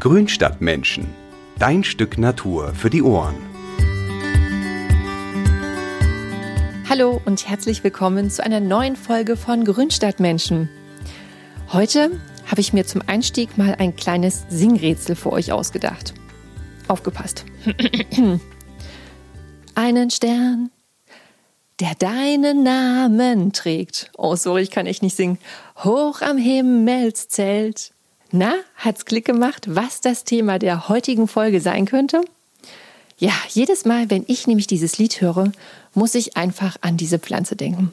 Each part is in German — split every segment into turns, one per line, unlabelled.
Grünstadtmenschen. Dein Stück Natur für die Ohren.
Hallo und herzlich willkommen zu einer neuen Folge von Grünstadtmenschen. Heute habe ich mir zum Einstieg mal ein kleines Singrätsel für euch ausgedacht. Aufgepasst. Einen Stern, der deinen Namen trägt. Oh, sorry, ich kann echt nicht singen. Hoch am Himmelszelt. Na, hat's Klick gemacht, was das Thema der heutigen Folge sein könnte? Ja, jedes Mal, wenn ich nämlich dieses Lied höre, muss ich einfach an diese Pflanze denken.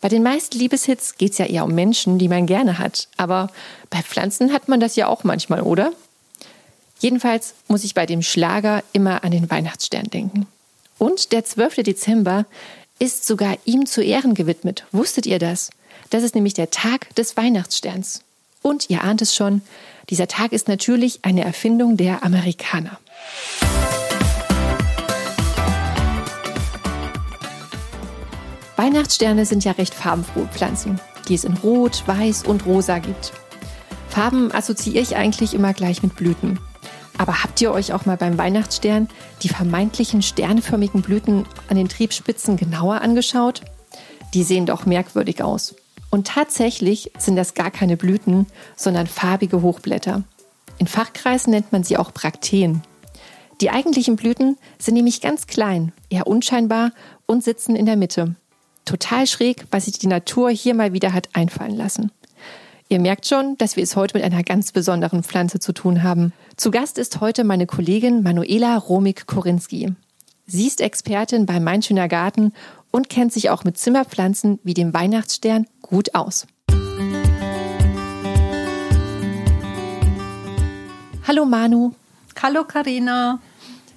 Bei den meisten Liebeshits geht's ja eher um Menschen, die man gerne hat. Aber bei Pflanzen hat man das ja auch manchmal, oder? Jedenfalls muss ich bei dem Schlager immer an den Weihnachtsstern denken. Und der 12. Dezember ist sogar ihm zu Ehren gewidmet. Wusstet ihr das? Das ist nämlich der Tag des Weihnachtssterns. Und ihr ahnt es schon, dieser Tag ist natürlich eine Erfindung der Amerikaner. Weihnachtssterne sind ja recht farbenfrohe Pflanzen, die es in Rot, Weiß und Rosa gibt. Farben assoziiere ich eigentlich immer gleich mit Blüten. Aber habt ihr euch auch mal beim Weihnachtsstern die vermeintlichen sternförmigen Blüten an den Triebspitzen genauer angeschaut? Die sehen doch merkwürdig aus. Und tatsächlich sind das gar keine Blüten, sondern farbige Hochblätter. In Fachkreisen nennt man sie auch Brakteen. Die eigentlichen Blüten sind nämlich ganz klein, eher unscheinbar und sitzen in der Mitte. Total schräg, was sich die Natur hier mal wieder hat einfallen lassen. Ihr merkt schon, dass wir es heute mit einer ganz besonderen Pflanze zu tun haben. Zu Gast ist heute meine Kollegin Manuela Romig-Korinski. Sie ist Expertin bei Mein Schöner Garten und kennt sich auch mit Zimmerpflanzen wie dem Weihnachtsstern gut aus. Hallo Manu.
Hallo Karina.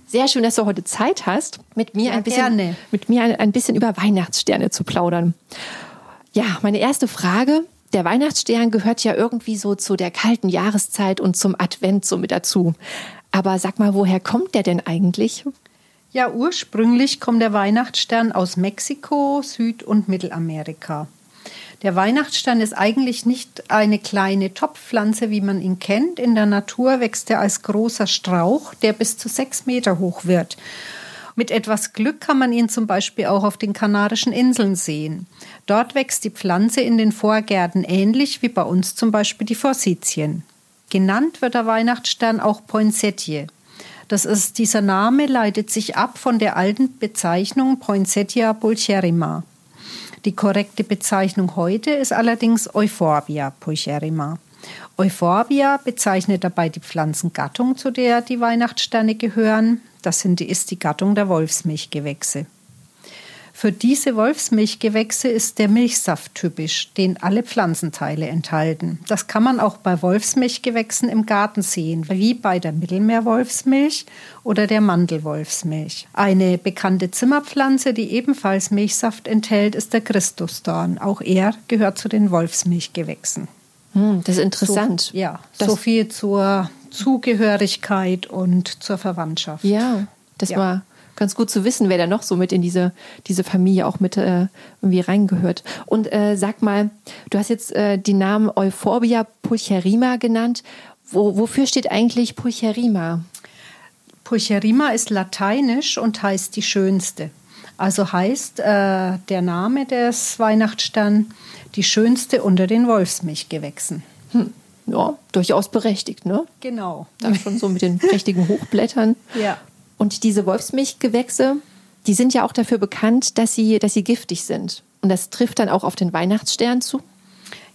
Sehr schön, dass du heute Zeit hast, mit mir, ja, ein, bisschen, mit mir ein, ein bisschen über Weihnachtssterne zu plaudern. Ja, meine erste Frage. Der Weihnachtsstern gehört ja irgendwie so zu der kalten Jahreszeit und zum Advent so mit dazu. Aber sag mal, woher kommt der denn eigentlich?
Ja, ursprünglich kommt der Weihnachtsstern aus Mexiko, Süd- und Mittelamerika. Der Weihnachtsstern ist eigentlich nicht eine kleine Topfpflanze, wie man ihn kennt. In der Natur wächst er als großer Strauch, der bis zu sechs Meter hoch wird. Mit etwas Glück kann man ihn zum Beispiel auch auf den Kanarischen Inseln sehen. Dort wächst die Pflanze in den Vorgärten ähnlich wie bei uns zum Beispiel die Forsythien. Genannt wird der Weihnachtsstern auch Poinsettie. Das ist, dieser Name leitet sich ab von der alten Bezeichnung Poinsettia pulcherrima. Die korrekte Bezeichnung heute ist allerdings Euphorbia pulcherrima. Euphorbia bezeichnet dabei die Pflanzengattung, zu der die Weihnachtssterne gehören. Das ist die Gattung der Wolfsmilchgewächse. Für diese Wolfsmilchgewächse ist der Milchsaft typisch, den alle Pflanzenteile enthalten. Das kann man auch bei Wolfsmilchgewächsen im Garten sehen, wie bei der Mittelmeerwolfsmilch oder der Mandelwolfsmilch. Eine bekannte Zimmerpflanze, die ebenfalls Milchsaft enthält, ist der Christusdorn. Auch er gehört zu den Wolfsmilchgewächsen.
Hm, das ist interessant.
So, ja, das so viel zur Zugehörigkeit und zur Verwandtschaft.
Ja, das ja. war ganz gut zu wissen, wer da noch so mit in diese, diese Familie auch mit äh, irgendwie reingehört. Und äh, sag mal, du hast jetzt äh, die Namen Euphorbia pulcherrima genannt. Wo, wofür steht eigentlich Pulcherrima?
Pulcherrima ist lateinisch und heißt die schönste. Also heißt äh, der Name des Weihnachtsstern die schönste unter den Wolfsmilchgewächsen.
Hm. Ja, durchaus berechtigt, ne?
Genau.
Da schon so mit den prächtigen Hochblättern.
Ja.
Und diese Wolfsmilchgewächse, die sind ja auch dafür bekannt, dass sie, dass sie giftig sind. Und das trifft dann auch auf den Weihnachtsstern zu?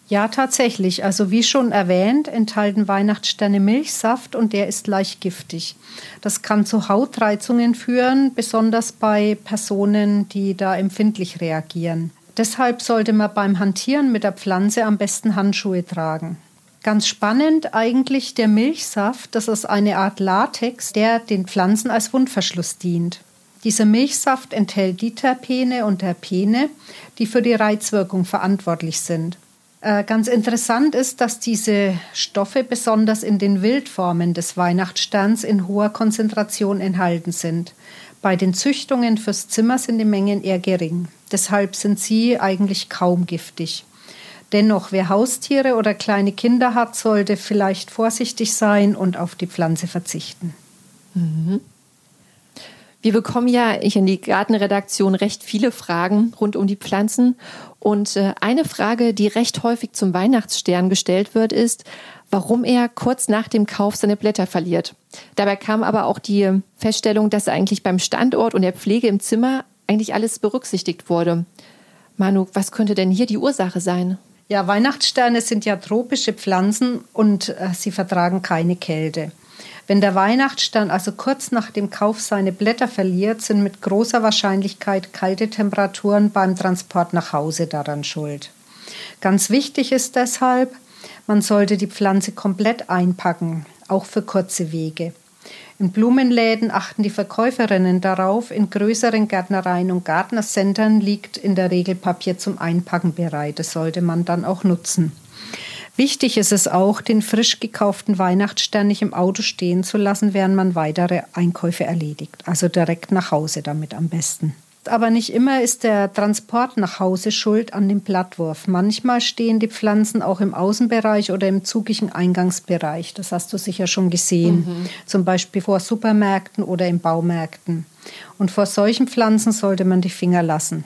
Ja, tatsächlich. Also wie schon erwähnt, enthalten Weihnachtssterne Milchsaft und der ist leicht giftig. Das kann zu Hautreizungen führen, besonders bei Personen, die da empfindlich reagieren. Deshalb sollte man beim Hantieren mit der Pflanze am besten Handschuhe tragen. Ganz spannend eigentlich der Milchsaft, das ist eine Art Latex, der den Pflanzen als Wundverschluss dient. Dieser Milchsaft enthält die Terpene und Terpene, die für die Reizwirkung verantwortlich sind. Äh, ganz interessant ist, dass diese Stoffe besonders in den Wildformen des Weihnachtssterns in hoher Konzentration enthalten sind. Bei den Züchtungen fürs Zimmer sind die Mengen eher gering. Deshalb sind sie eigentlich kaum giftig. Dennoch, wer Haustiere oder kleine Kinder hat, sollte vielleicht vorsichtig sein und auf die Pflanze verzichten.
Mhm. Wir bekommen ja ich in die Gartenredaktion recht viele Fragen rund um die Pflanzen. Und äh, eine Frage, die recht häufig zum Weihnachtsstern gestellt wird, ist, warum er kurz nach dem Kauf seine Blätter verliert. Dabei kam aber auch die Feststellung, dass eigentlich beim Standort und der Pflege im Zimmer eigentlich alles berücksichtigt wurde. Manu, was könnte denn hier die Ursache sein?
Ja, Weihnachtssterne sind ja tropische Pflanzen und äh, sie vertragen keine Kälte. Wenn der Weihnachtsstern also kurz nach dem Kauf seine Blätter verliert, sind mit großer Wahrscheinlichkeit kalte Temperaturen beim Transport nach Hause daran schuld. Ganz wichtig ist deshalb, man sollte die Pflanze komplett einpacken, auch für kurze Wege. In Blumenläden achten die Verkäuferinnen darauf, in größeren Gärtnereien und Gartnercentern liegt in der Regel Papier zum Einpacken bereit. Das sollte man dann auch nutzen. Wichtig ist es auch, den frisch gekauften Weihnachtsstern nicht im Auto stehen zu lassen, während man weitere Einkäufe erledigt. Also direkt nach Hause damit am besten. Aber nicht immer ist der Transport nach Hause schuld an dem Blattwurf. Manchmal stehen die Pflanzen auch im Außenbereich oder im zugigen Eingangsbereich. Das hast du sicher schon gesehen. Mhm. Zum Beispiel vor Supermärkten oder in Baumärkten. Und vor solchen Pflanzen sollte man die Finger lassen.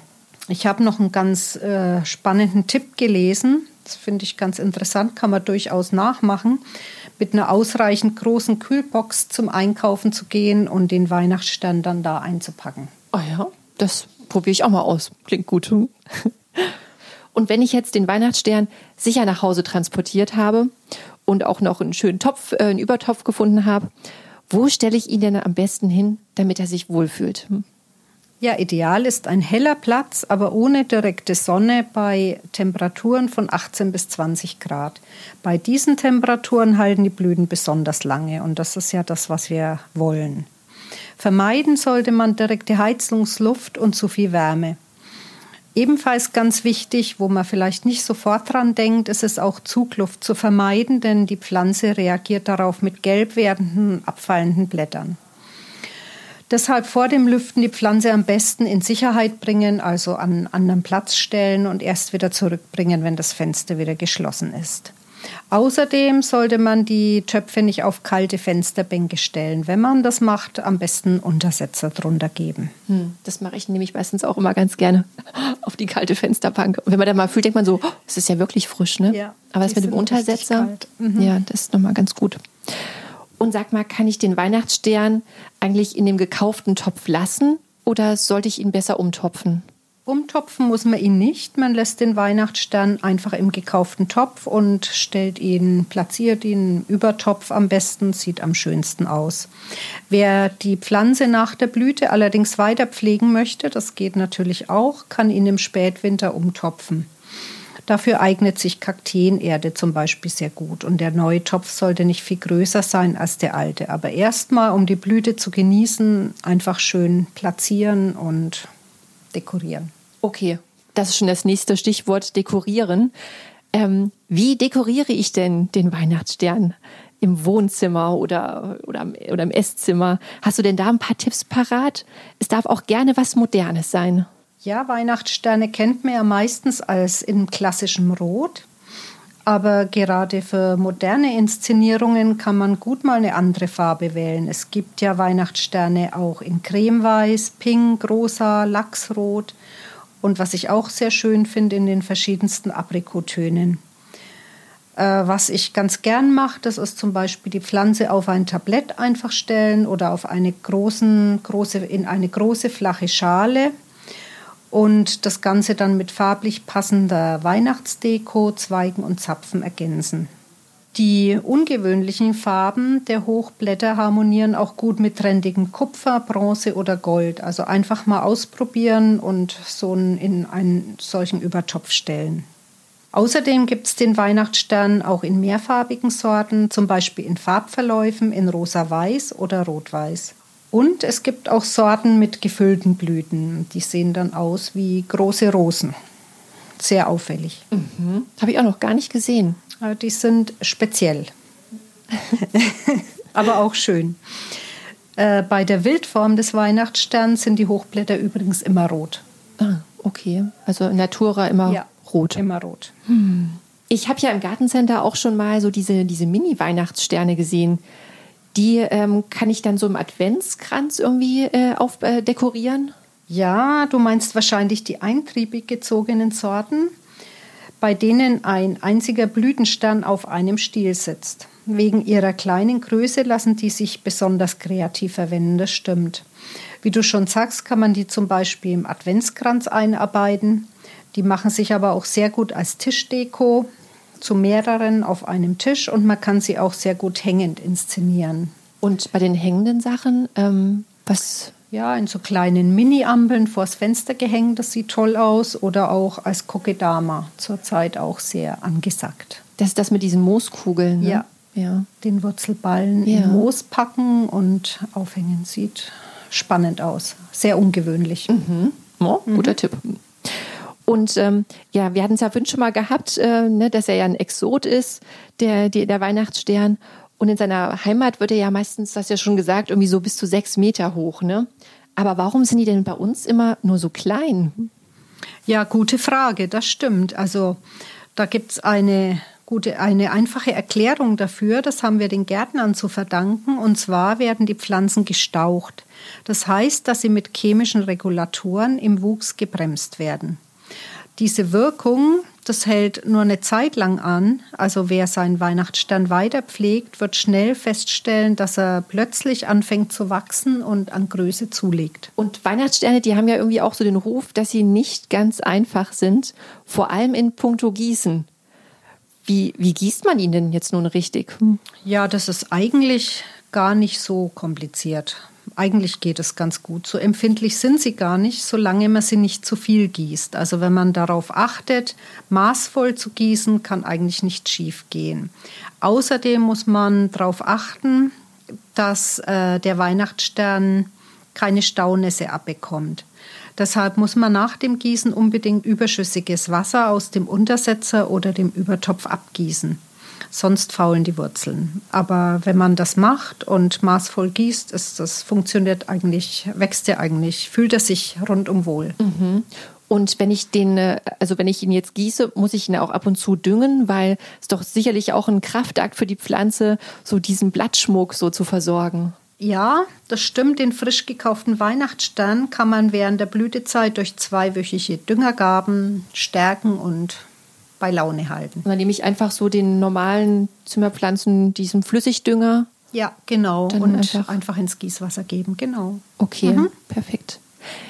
Ich habe noch einen ganz äh, spannenden Tipp gelesen. Das finde ich ganz interessant, kann man durchaus nachmachen, mit einer ausreichend großen Kühlbox zum Einkaufen zu gehen und den Weihnachtsstern dann da einzupacken.
Oh ja, das probiere ich auch mal aus. Klingt gut. Und wenn ich jetzt den Weihnachtsstern sicher nach Hause transportiert habe und auch noch einen schönen Topf, äh, einen Übertopf gefunden habe, wo stelle ich ihn denn am besten hin, damit er sich wohlfühlt?
Ja, ideal ist ein heller Platz, aber ohne direkte Sonne bei Temperaturen von 18 bis 20 Grad. Bei diesen Temperaturen halten die Blüten besonders lange und das ist ja das, was wir wollen. Vermeiden sollte man direkte Heizungsluft und zu viel Wärme. Ebenfalls ganz wichtig, wo man vielleicht nicht sofort dran denkt, ist es auch Zugluft zu vermeiden, denn die Pflanze reagiert darauf mit gelb werdenden, abfallenden Blättern. Deshalb vor dem Lüften die Pflanze am besten in Sicherheit bringen, also an einen anderen Platz stellen und erst wieder zurückbringen, wenn das Fenster wieder geschlossen ist. Außerdem sollte man die Töpfe nicht auf kalte Fensterbänke stellen. Wenn man das macht, am besten Untersetzer drunter geben.
Hm, das mache ich nämlich meistens auch immer ganz gerne auf die kalte Fensterbank. Und wenn man da mal fühlt, denkt man so, oh, es ist ja wirklich frisch, ne? Ja, Aber das mit dem Untersetzer, mhm. ja, das ist nochmal ganz gut. Und sag mal, kann ich den Weihnachtsstern eigentlich in dem gekauften Topf lassen oder sollte ich ihn besser umtopfen?
Umtopfen muss man ihn nicht. Man lässt den Weihnachtsstern einfach im gekauften Topf und stellt ihn, platziert ihn im Übertopf am besten, sieht am schönsten aus. Wer die Pflanze nach der Blüte allerdings weiter pflegen möchte, das geht natürlich auch, kann ihn im Spätwinter umtopfen. Dafür eignet sich Kakteenerde zum Beispiel sehr gut. Und der neue Topf sollte nicht viel größer sein als der alte. Aber erstmal, um die Blüte zu genießen, einfach schön platzieren und dekorieren.
Okay, das ist schon das nächste Stichwort, dekorieren. Ähm, wie dekoriere ich denn den Weihnachtsstern? Im Wohnzimmer oder, oder, oder im Esszimmer. Hast du denn da ein paar Tipps parat? Es darf auch gerne was Modernes sein.
Ja, Weihnachtssterne kennt man ja meistens als in klassischem Rot. Aber gerade für moderne Inszenierungen kann man gut mal eine andere Farbe wählen. Es gibt ja Weihnachtssterne auch in Cremeweiß, Pink, Rosa, Lachsrot und was ich auch sehr schön finde, in den verschiedensten Aprikotönen. Äh, was ich ganz gern mache, das ist zum Beispiel die Pflanze auf ein Tablett einfach stellen oder auf eine großen, große, in eine große flache Schale und das Ganze dann mit farblich passender Weihnachtsdeko, Zweigen und Zapfen ergänzen. Die ungewöhnlichen Farben der Hochblätter harmonieren auch gut mit trendigen Kupfer, Bronze oder Gold. Also einfach mal ausprobieren und so in einen solchen Übertopf stellen. Außerdem gibt es den Weihnachtsstern auch in mehrfarbigen Sorten, zum Beispiel in Farbverläufen in rosa-weiß oder rot-weiß. Und es gibt auch Sorten mit gefüllten Blüten. Die sehen dann aus wie große Rosen. Sehr auffällig.
Mhm. Habe ich auch noch gar nicht gesehen.
Die sind speziell, aber auch schön. Äh, bei der Wildform des Weihnachtssterns sind die Hochblätter übrigens immer rot.
Ah, okay. Also Natura immer ja. Rot.
Immer rot.
Ich habe ja im Gartencenter auch schon mal so diese, diese Mini-Weihnachtssterne gesehen. Die ähm, kann ich dann so im Adventskranz irgendwie äh, auf, äh, dekorieren.
Ja, du meinst wahrscheinlich die eintriebig gezogenen Sorten, bei denen ein einziger Blütenstern auf einem Stiel sitzt. Wegen ihrer kleinen Größe lassen die sich besonders kreativ verwenden, das stimmt. Wie du schon sagst, kann man die zum Beispiel im Adventskranz einarbeiten. Die machen sich aber auch sehr gut als Tischdeko zu mehreren auf einem Tisch und man kann sie auch sehr gut hängend inszenieren.
Und bei den hängenden Sachen, ähm, was
ja, in so kleinen Mini-Ampeln vors Fenster gehängt, das sieht toll aus. Oder auch als Kokedama, zurzeit auch sehr angesagt.
Das ist das mit diesen Mooskugeln. Ne?
Ja. ja. Den Wurzelballen ja. in Moos packen und aufhängen sieht spannend aus. Sehr ungewöhnlich.
Mhm. Oh, guter mhm. Tipp. Und ähm, ja, wir hatten es ja vorhin schon mal gehabt, äh, ne, dass er ja ein Exot ist, der, der, der Weihnachtsstern. Und in seiner Heimat wird er ja meistens, das ja schon gesagt, irgendwie so bis zu sechs Meter hoch. Ne? Aber warum sind die denn bei uns immer nur so klein?
Ja, gute Frage, das stimmt. Also da gibt es eine gute, eine einfache Erklärung dafür. Das haben wir den Gärtnern zu verdanken. Und zwar werden die Pflanzen gestaucht. Das heißt, dass sie mit chemischen Regulatoren im Wuchs gebremst werden. Diese Wirkung das hält nur eine Zeit lang an. Also wer seinen Weihnachtsstern weiter pflegt, wird schnell feststellen, dass er plötzlich anfängt zu wachsen und an Größe zulegt.
Und Weihnachtssterne, die haben ja irgendwie auch so den Ruf, dass sie nicht ganz einfach sind, vor allem in puncto Gießen. Wie, wie gießt man ihn denn jetzt nun richtig?
Ja, das ist eigentlich gar nicht so kompliziert eigentlich geht es ganz gut. So empfindlich sind sie gar nicht, solange man sie nicht zu viel gießt. Also wenn man darauf achtet, maßvoll zu gießen, kann eigentlich nicht schief gehen. Außerdem muss man darauf achten, dass äh, der Weihnachtsstern keine Staunässe abbekommt. Deshalb muss man nach dem Gießen unbedingt überschüssiges Wasser aus dem Untersetzer oder dem Übertopf abgießen sonst faulen die Wurzeln. Aber wenn man das macht und maßvoll gießt, ist das funktioniert eigentlich, wächst er eigentlich, fühlt er sich rundum wohl.
Mhm. Und wenn ich den, äh, also wenn ich ihn jetzt gieße, muss ich ihn auch ab und zu düngen, weil es doch sicherlich auch ein Kraftakt für die Pflanze, so diesen Blattschmuck so zu versorgen.
Ja, das stimmt. Den frisch gekauften Weihnachtsstern kann man während der Blütezeit durch zweiwöchige Düngergaben stärken und bei Laune halten. Und
dann nehme ich einfach so den normalen Zimmerpflanzen, diesen Flüssigdünger.
Ja, genau. und einfach, einfach, ins Gießwasser geben, genau.
Okay, mhm. perfekt.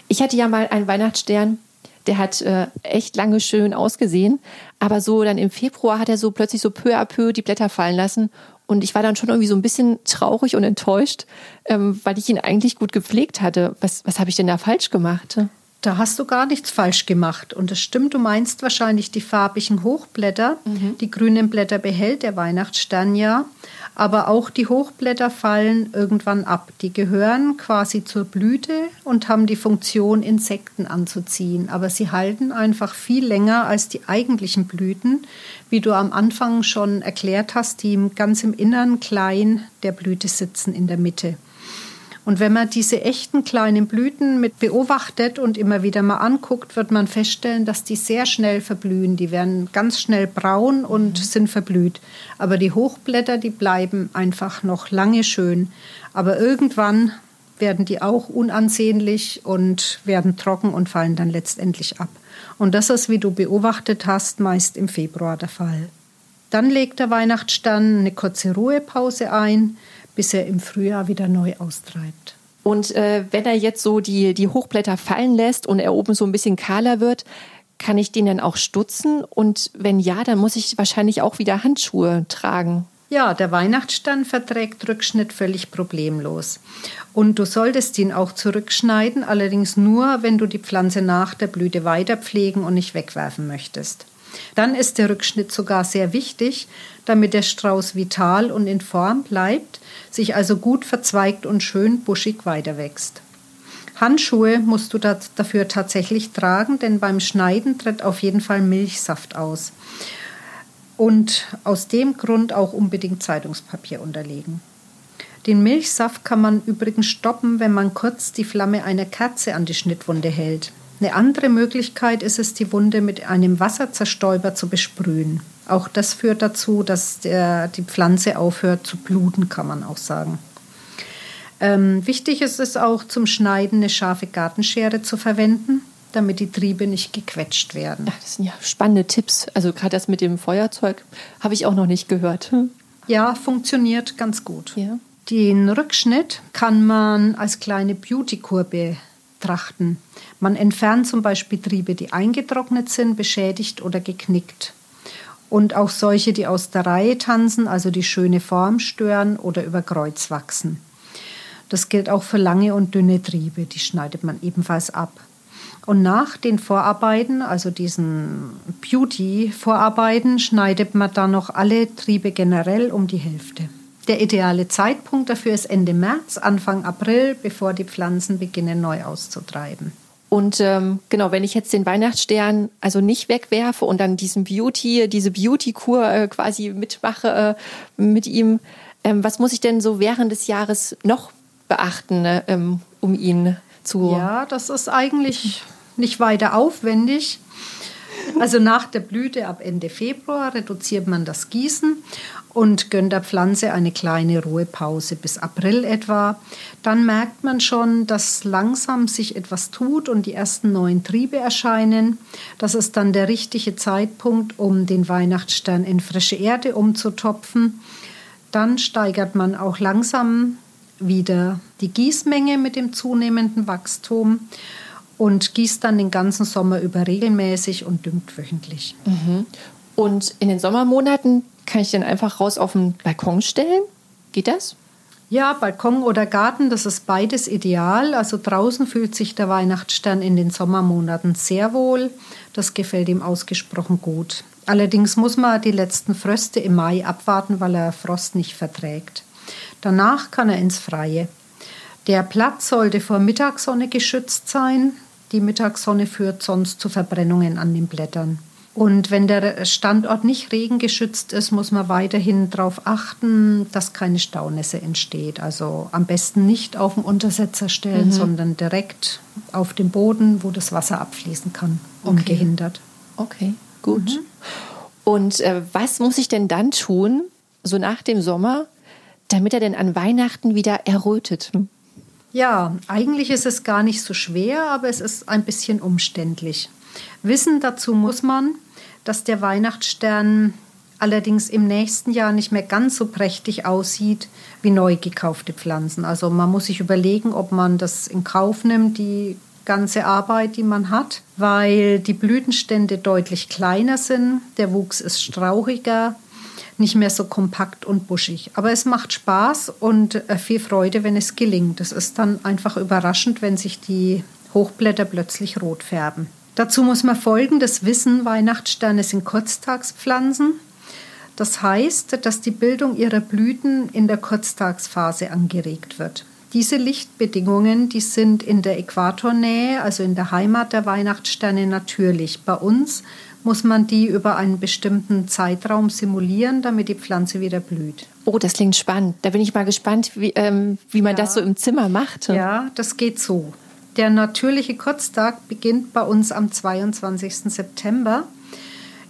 Ich hatte ja mal einen Weihnachtsstern, der hat äh, echt lange schön ausgesehen, aber so dann im Februar hat er so plötzlich so peu à peu die Blätter fallen lassen und ich war dann schon irgendwie so ein bisschen traurig und enttäuscht, ähm, weil ich ihn eigentlich gut gepflegt hatte. Was, was habe ich denn da falsch gemacht?
Da hast du gar nichts falsch gemacht. Und es stimmt, du meinst wahrscheinlich die farbigen Hochblätter. Mhm. Die grünen Blätter behält der Weihnachtsstern ja. Aber auch die Hochblätter fallen irgendwann ab. Die gehören quasi zur Blüte und haben die Funktion, Insekten anzuziehen. Aber sie halten einfach viel länger als die eigentlichen Blüten, wie du am Anfang schon erklärt hast, die ganz im Innern klein der Blüte sitzen in der Mitte. Und wenn man diese echten kleinen Blüten mit beobachtet und immer wieder mal anguckt, wird man feststellen, dass die sehr schnell verblühen. Die werden ganz schnell braun und mhm. sind verblüht. Aber die Hochblätter, die bleiben einfach noch lange schön. Aber irgendwann werden die auch unansehnlich und werden trocken und fallen dann letztendlich ab. Und das ist, wie du beobachtet hast, meist im Februar der Fall. Dann legt der Weihnachtsstern eine kurze Ruhepause ein bis er im Frühjahr wieder neu austreibt.
Und äh, wenn er jetzt so die, die Hochblätter fallen lässt und er oben so ein bisschen kahler wird, kann ich den dann auch stutzen? Und wenn ja, dann muss ich wahrscheinlich auch wieder Handschuhe tragen.
Ja, der Weihnachtsstern verträgt Rückschnitt völlig problemlos. Und du solltest ihn auch zurückschneiden, allerdings nur, wenn du die Pflanze nach der Blüte weiter pflegen und nicht wegwerfen möchtest. Dann ist der Rückschnitt sogar sehr wichtig, damit der Strauß vital und in Form bleibt, sich also gut verzweigt und schön buschig weiterwächst. Handschuhe musst du dafür tatsächlich tragen, denn beim Schneiden tritt auf jeden Fall Milchsaft aus. Und aus dem Grund auch unbedingt Zeitungspapier unterlegen. Den Milchsaft kann man übrigens stoppen, wenn man kurz die Flamme einer Kerze an die Schnittwunde hält. Eine andere Möglichkeit ist es, die Wunde mit einem Wasserzerstäuber zu besprühen. Auch das führt dazu, dass der, die Pflanze aufhört zu bluten, kann man auch sagen. Ähm, wichtig ist es auch, zum Schneiden eine scharfe Gartenschere zu verwenden, damit die Triebe nicht gequetscht werden.
Ja, das sind ja spannende Tipps. Also gerade das mit dem Feuerzeug habe ich auch noch nicht gehört.
Ja, funktioniert ganz gut.
Ja.
Den Rückschnitt kann man als kleine Beauty-Kur betrachten. Man entfernt zum Beispiel Triebe, die eingetrocknet sind, beschädigt oder geknickt. Und auch solche, die aus der Reihe tanzen, also die schöne Form stören oder über Kreuz wachsen. Das gilt auch für lange und dünne Triebe, die schneidet man ebenfalls ab. Und nach den Vorarbeiten, also diesen Beauty-Vorarbeiten, schneidet man dann noch alle Triebe generell um die Hälfte. Der ideale Zeitpunkt dafür ist Ende März, Anfang April, bevor die Pflanzen beginnen neu auszutreiben.
Und ähm, genau, wenn ich jetzt den Weihnachtsstern also nicht wegwerfe und dann diesen Beauty, diese Beauty-Kur äh, quasi mitmache äh, mit ihm, ähm, was muss ich denn so während des Jahres noch beachten, ne, ähm, um ihn zu.
Ja, das ist eigentlich nicht weiter aufwendig. Also nach der Blüte ab Ende Februar reduziert man das Gießen und gönnt der Pflanze eine kleine Ruhepause bis April etwa. Dann merkt man schon, dass langsam sich etwas tut und die ersten neuen Triebe erscheinen. Das ist dann der richtige Zeitpunkt, um den Weihnachtsstern in frische Erde umzutopfen. Dann steigert man auch langsam wieder die Gießmenge mit dem zunehmenden Wachstum und gießt dann den ganzen Sommer über regelmäßig und düngt wöchentlich.
Mhm. Und in den Sommermonaten kann ich den einfach raus auf den Balkon stellen? Geht das?
Ja, Balkon oder Garten, das ist beides ideal. Also draußen fühlt sich der Weihnachtsstern in den Sommermonaten sehr wohl. Das gefällt ihm ausgesprochen gut. Allerdings muss man die letzten Fröste im Mai abwarten, weil er Frost nicht verträgt. Danach kann er ins Freie. Der Platz sollte vor Mittagssonne geschützt sein. Die Mittagssonne führt sonst zu Verbrennungen an den Blättern. Und wenn der Standort nicht regengeschützt ist, muss man weiterhin darauf achten, dass keine Staunässe entsteht. Also am besten nicht auf den Untersetzer stellen, mhm. sondern direkt auf dem Boden, wo das Wasser abfließen kann, ungehindert.
Okay, gut. Mhm. Und äh, was muss ich denn dann tun, so nach dem Sommer, damit er denn an Weihnachten wieder errötet?
Ja, eigentlich ist es gar nicht so schwer, aber es ist ein bisschen umständlich. Wissen dazu muss man, dass der Weihnachtsstern allerdings im nächsten Jahr nicht mehr ganz so prächtig aussieht wie neu gekaufte Pflanzen. Also man muss sich überlegen, ob man das in Kauf nimmt, die ganze Arbeit, die man hat, weil die Blütenstände deutlich kleiner sind, der Wuchs ist strauchiger, nicht mehr so kompakt und buschig. Aber es macht Spaß und äh, viel Freude, wenn es gelingt. Es ist dann einfach überraschend, wenn sich die Hochblätter plötzlich rot färben. Dazu muss man folgendes wissen: Weihnachtssterne sind Kurztagspflanzen. Das heißt, dass die Bildung ihrer Blüten in der Kurztagsphase angeregt wird. Diese Lichtbedingungen, die sind in der Äquatornähe, also in der Heimat der Weihnachtssterne natürlich. Bei uns muss man die über einen bestimmten Zeitraum simulieren, damit die Pflanze wieder blüht.
Oh, das klingt spannend. Da bin ich mal gespannt, wie, ähm, wie man ja. das so im Zimmer macht.
Ja, das geht so. Der natürliche Kurztag beginnt bei uns am 22. September.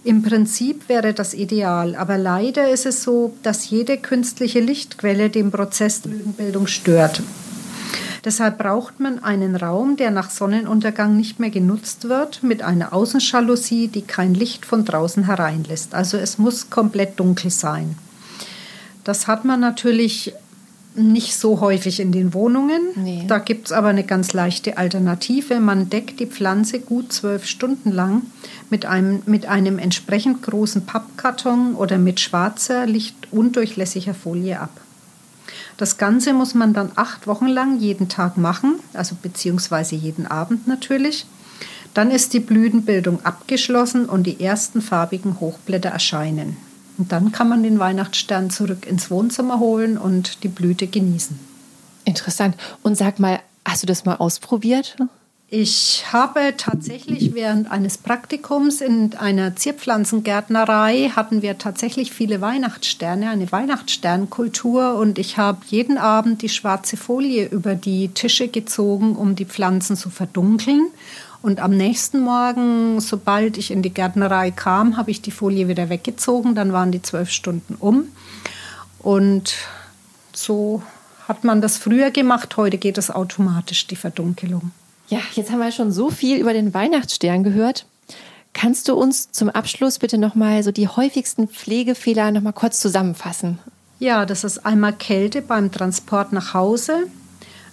Im Prinzip wäre das ideal, aber leider ist es so, dass jede künstliche Lichtquelle den Prozess der Blütenbildung stört. Deshalb braucht man einen Raum, der nach Sonnenuntergang nicht mehr genutzt wird, mit einer Außenschalousie, die kein Licht von draußen hereinlässt. Also es muss komplett dunkel sein. Das hat man natürlich nicht so häufig in den Wohnungen. Nee. Da gibt es aber eine ganz leichte Alternative. Man deckt die Pflanze gut zwölf Stunden lang mit einem, mit einem entsprechend großen Pappkarton oder mit schwarzer, lichtundurchlässiger Folie ab. Das Ganze muss man dann acht Wochen lang jeden Tag machen, also beziehungsweise jeden Abend natürlich. Dann ist die Blütenbildung abgeschlossen und die ersten farbigen Hochblätter erscheinen. Und dann kann man den Weihnachtsstern zurück ins Wohnzimmer holen und die Blüte genießen.
Interessant. Und sag mal, hast du das mal ausprobiert?
Ich habe tatsächlich während eines Praktikums in einer Zierpflanzengärtnerei hatten wir tatsächlich viele Weihnachtssterne, eine Weihnachtssternkultur und ich habe jeden Abend die schwarze Folie über die Tische gezogen, um die Pflanzen zu verdunkeln Und am nächsten Morgen, sobald ich in die Gärtnerei kam, habe ich die Folie wieder weggezogen. Dann waren die zwölf Stunden um. Und so hat man das früher gemacht. Heute geht es automatisch, die Verdunkelung.
Ja, jetzt haben wir schon so viel über den Weihnachtsstern gehört. Kannst du uns zum Abschluss bitte nochmal so die häufigsten Pflegefehler nochmal kurz zusammenfassen?
Ja, das ist einmal Kälte beim Transport nach Hause,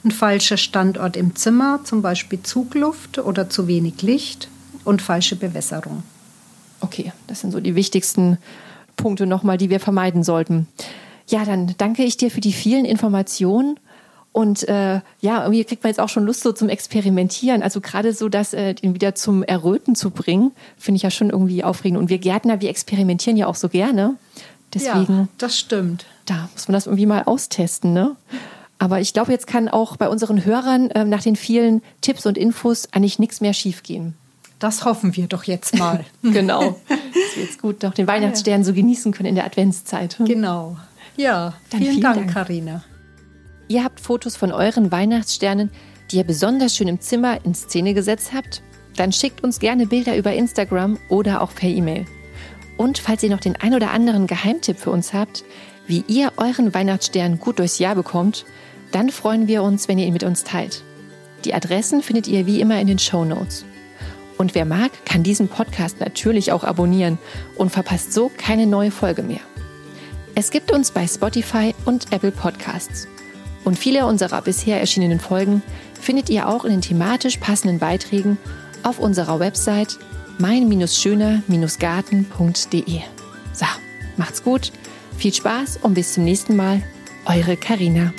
ein falscher Standort im Zimmer, zum Beispiel Zugluft oder zu wenig Licht und falsche Bewässerung.
Okay, das sind so die wichtigsten Punkte nochmal, die wir vermeiden sollten. Ja, dann danke ich dir für die vielen Informationen. Und äh, ja, irgendwie kriegt man jetzt auch schon Lust so zum Experimentieren. Also gerade so, das äh, den wieder zum Erröten zu bringen, finde ich ja schon irgendwie aufregend. Und wir Gärtner, wir experimentieren ja auch so gerne. Deswegen.
Ja, das stimmt.
Da muss man das irgendwie mal austesten, ne? Aber ich glaube, jetzt kann auch bei unseren Hörern äh, nach den vielen Tipps und Infos eigentlich nichts mehr schiefgehen.
Das hoffen wir doch jetzt mal.
genau. Dass wir jetzt gut noch den Weihnachtsstern so genießen können in der Adventszeit.
Genau. Ja,
Dann
vielen,
vielen
Dank,
Dank.
Karina.
Ihr habt Fotos von euren Weihnachtssternen, die ihr besonders schön im Zimmer in Szene gesetzt habt? Dann schickt uns gerne Bilder über Instagram oder auch per E-Mail. Und falls ihr noch den ein oder anderen Geheimtipp für uns habt, wie ihr euren Weihnachtsstern gut durchs Jahr bekommt, dann freuen wir uns, wenn ihr ihn mit uns teilt. Die Adressen findet ihr wie immer in den Show Notes. Und wer mag, kann diesen Podcast natürlich auch abonnieren und verpasst so keine neue Folge mehr. Es gibt uns bei Spotify und Apple Podcasts. Und viele unserer bisher erschienenen Folgen findet ihr auch in den thematisch passenden Beiträgen auf unserer Website mein-schöner-garten.de. So, macht's gut, viel Spaß und bis zum nächsten Mal. Eure Karina.